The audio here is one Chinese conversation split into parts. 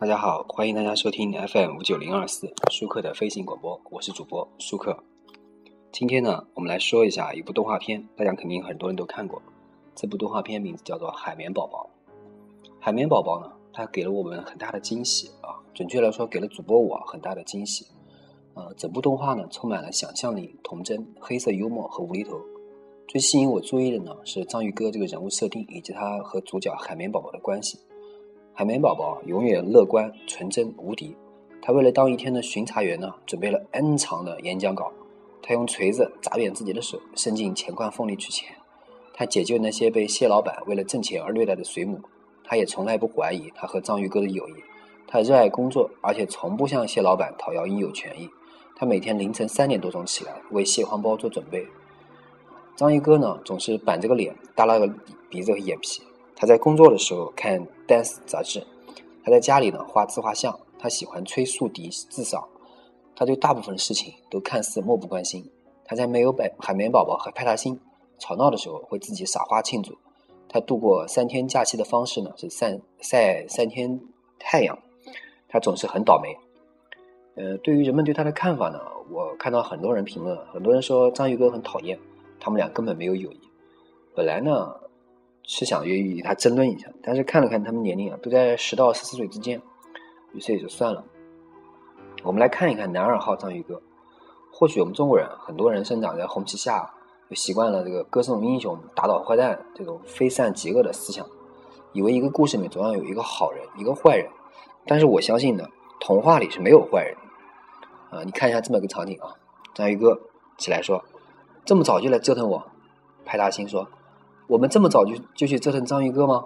大家好，欢迎大家收听 FM 五九零二四舒克的飞行广播，我是主播舒克。今天呢，我们来说一下一部动画片，大家肯定很多人都看过。这部动画片名字叫做《海绵宝宝》。海绵宝宝呢，它给了我们很大的惊喜啊，准确来说，给了主播我很大的惊喜。呃，整部动画呢，充满了想象力、童真、黑色幽默和无厘头。最吸引我注意的呢，是章鱼哥这个人物设定以及他和主角海绵宝宝的关系。海绵宝宝永远乐观、纯真、无敌。他为了当一天的巡查员呢，准备了 N 长的演讲稿。他用锤子砸扁自己的手，伸进钱罐缝里取钱。他解救那些被蟹老板为了挣钱而虐待的水母。他也从来不怀疑他和章鱼哥的友谊。他热爱工作，而且从不向蟹老板讨要应有权益。他每天凌晨三点多钟起来为蟹黄包做准备。章鱼哥呢，总是板着个脸，耷拉个鼻子和眼皮。他在工作的时候看《Dance》杂志，他在家里呢画自画像。他喜欢吹竖笛、自扫。他对大部分事情都看似漠不关心。他在没有海海绵宝宝和派大星吵闹的时候，会自己撒花庆祝。他度过三天假期的方式呢，是晒晒三天太阳。他总是很倒霉。呃，对于人们对他的看法呢，我看到很多人评论，很多人说章鱼哥很讨厌，他们俩根本没有友谊。本来呢。是想约与他争论一下，但是看了看他们年龄啊，都在十到十四岁之间，于是也就算了。我们来看一看男二号章鱼哥。或许我们中国人很多人生长在红旗下，就习惯了这个歌颂英雄、打倒坏蛋这种非善即恶的思想，以为一个故事里总要有一个好人，一个坏人。但是我相信呢，童话里是没有坏人的啊！你看一下这么个场景啊，章鱼哥起来说：“这么早就来折腾我。”派大星说。我们这么早就就去折腾章鱼哥吗？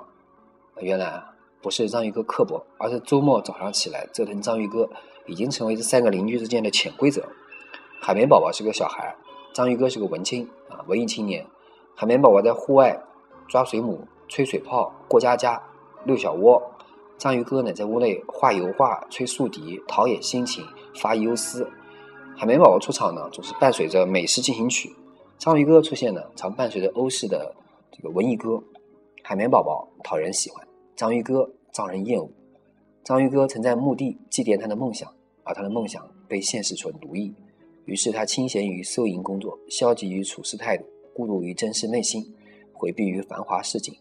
原来啊，不是章鱼哥刻薄，而是周末早上起来折腾章鱼哥，已经成为这三个邻居之间的潜规则。海绵宝宝是个小孩，章鱼哥是个文青啊，文艺青年。海绵宝宝在户外抓水母、吹水泡、过家家、遛小窝，章鱼哥呢在屋内画油画、吹竖笛，陶冶心情，发忧思。海绵宝宝出场呢，总是伴随着美式进行曲；章鱼哥出现呢，常伴随着欧式的。这个文艺哥，海绵宝宝讨人喜欢，章鱼哥招人厌恶。章鱼哥曾在墓地祭奠他的梦想，而他的梦想被现实所奴役。于是他清闲于收银工作，消极于处事态度，孤独于真实内心，回避于繁华市井。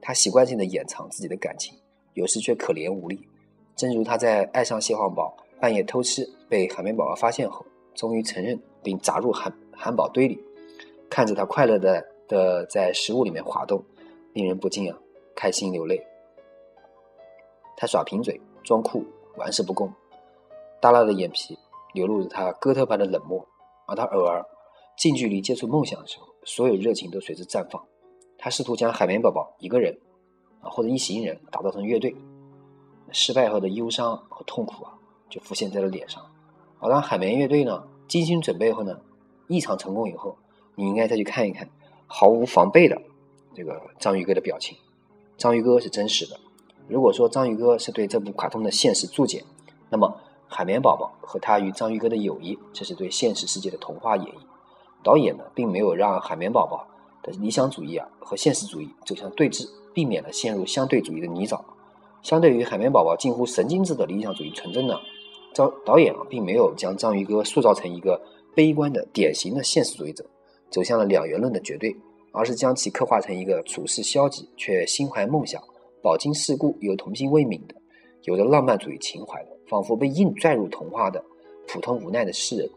他习惯性的掩藏自己的感情，有时却可怜无力。正如他在爱上蟹黄堡，半夜偷吃，被海绵宝宝发现后，终于承认并砸入汉汉堡堆里，看着他快乐的。的在食物里面滑动，令人不禁啊开心流泪。他耍贫嘴，装酷，玩世不恭，耷拉的眼皮流露着他哥特般的冷漠。而他偶尔近距离接触梦想的时候，所有热情都随之绽放。他试图将海绵宝宝一个人啊或者一行人打造成乐队，失败后的忧伤和痛苦啊就浮现在了脸上。而当海绵乐队呢精心准备后呢异常成功以后，你应该再去看一看。毫无防备的这个章鱼哥的表情，章鱼哥是真实的。如果说章鱼哥是对这部卡通的现实注解，那么海绵宝宝和他与章鱼哥的友谊，这是对现实世界的童话演绎。导演呢，并没有让海绵宝宝的理想主义啊和现实主义走向对峙，避免了陷入相对主义的泥沼。相对于海绵宝宝近乎神经质的理想主义纯真呢，导导演啊，并没有将章鱼哥塑造成一个悲观的典型的现实主义者。走向了两元论的绝对，而是将其刻画成一个处事消极却心怀梦想、饱经世故又童心未泯的、有着浪漫主义情怀的、仿佛被硬拽入童话的普通无奈的诗人。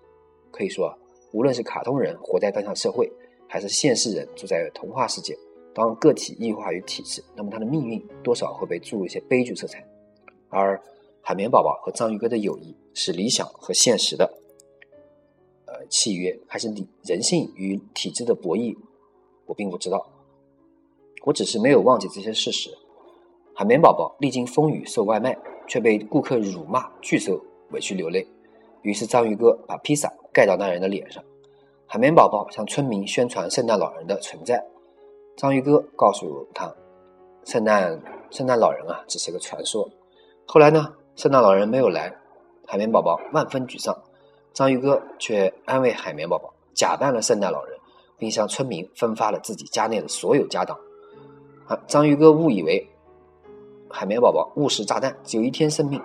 可以说，无论是卡通人活在当下社会，还是现世人住在童话世界，当个体异化于体制，那么他的命运多少会被注入一些悲剧色彩。而海绵宝宝和章鱼哥的友谊是理想和现实的。呃契约还是理人性与体制的博弈，我并不知道。我只是没有忘记这些事实。海绵宝宝历经风雨送外卖，却被顾客辱骂拒收，委屈流泪。于是章鱼哥把披萨盖到那人的脸上。海绵宝宝向村民宣传圣诞老人的存在。章鱼哥告诉他，圣诞圣诞老人啊，只是个传说。后来呢，圣诞老人没有来，海绵宝宝万分沮丧。章鱼哥却安慰海绵宝宝，假扮了圣诞老人，并向村民分发了自己家内的所有家当。啊，章鱼哥误以为海绵宝宝误食炸弹，只有一天生命，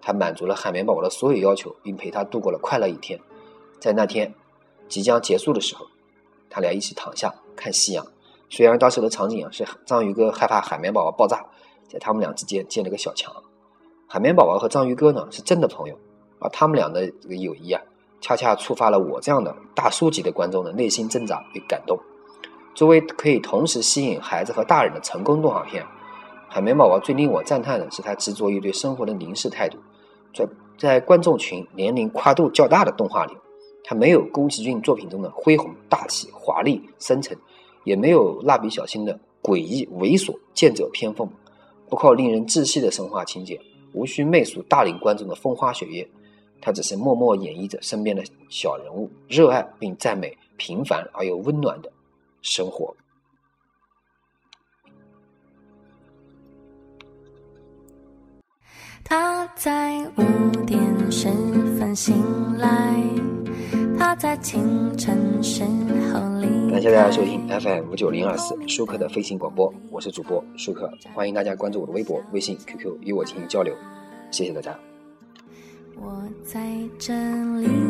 他满足了海绵宝宝的所有要求，并陪他度过了快乐一天。在那天即将结束的时候，他俩一起躺下看夕阳。虽然当时的场景啊是章鱼哥害怕海绵宝宝爆炸，在他们俩之间建了个小墙。海绵宝宝和章鱼哥呢是真的朋友，而他们俩的这个友谊啊，恰恰触发了我这样的大叔级的观众的内心挣扎与感动。作为可以同时吸引孩子和大人的成功动画片，《海绵宝宝》最令我赞叹的是他执着于对生活的凝视态度。在在观众群年龄跨度较大的动画里，他没有宫崎骏作品中的恢宏大气、华丽深沉，也没有蜡笔小新的诡异猥琐、剑走偏锋。不靠令人窒息的神话情节，无需媚俗大龄观众的风花雪月，他只是默默演绎着身边的小人物，热爱并赞美平凡而又温暖的。生活。他在五点十分醒来，他在清晨时候离感谢大家收听 FM 五九零二四舒克的飞行广播，我是主播舒克，欢迎大家关注我的微博、微信、QQ 与我进行交流，谢谢大家。我在这里，